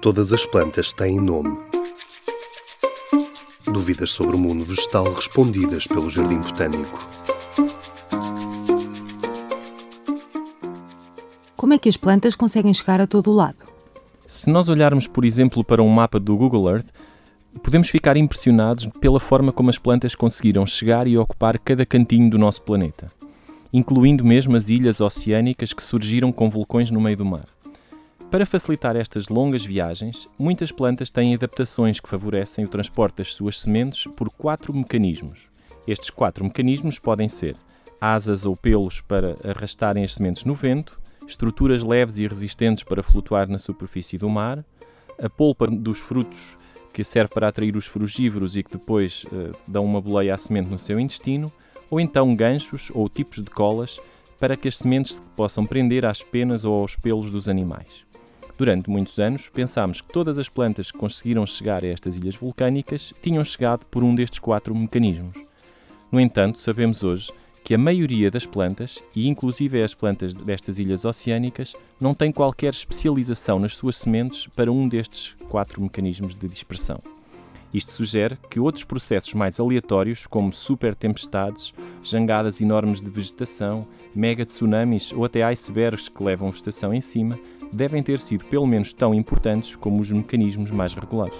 Todas as plantas têm nome. Dúvidas sobre o mundo vegetal respondidas pelo Jardim Botânico. Como é que as plantas conseguem chegar a todo o lado? Se nós olharmos, por exemplo, para um mapa do Google Earth, podemos ficar impressionados pela forma como as plantas conseguiram chegar e ocupar cada cantinho do nosso planeta, incluindo mesmo as ilhas oceânicas que surgiram com vulcões no meio do mar. Para facilitar estas longas viagens, muitas plantas têm adaptações que favorecem o transporte das suas sementes por quatro mecanismos. Estes quatro mecanismos podem ser asas ou pelos para arrastarem as sementes no vento, estruturas leves e resistentes para flutuar na superfície do mar, a polpa dos frutos que serve para atrair os frugívoros e que depois uh, dão uma boleia à semente no seu intestino, ou então ganchos ou tipos de colas para que as sementes se possam prender às penas ou aos pelos dos animais. Durante muitos anos, pensámos que todas as plantas que conseguiram chegar a estas ilhas vulcânicas tinham chegado por um destes quatro mecanismos. No entanto, sabemos hoje que a maioria das plantas, e inclusive as plantas destas ilhas oceânicas, não tem qualquer especialização nas suas sementes para um destes quatro mecanismos de dispersão. Isto sugere que outros processos mais aleatórios, como super tempestades, jangadas enormes de vegetação, mega tsunamis ou até icebergs que levam vegetação em cima, devem ter sido pelo menos tão importantes como os mecanismos mais regulares.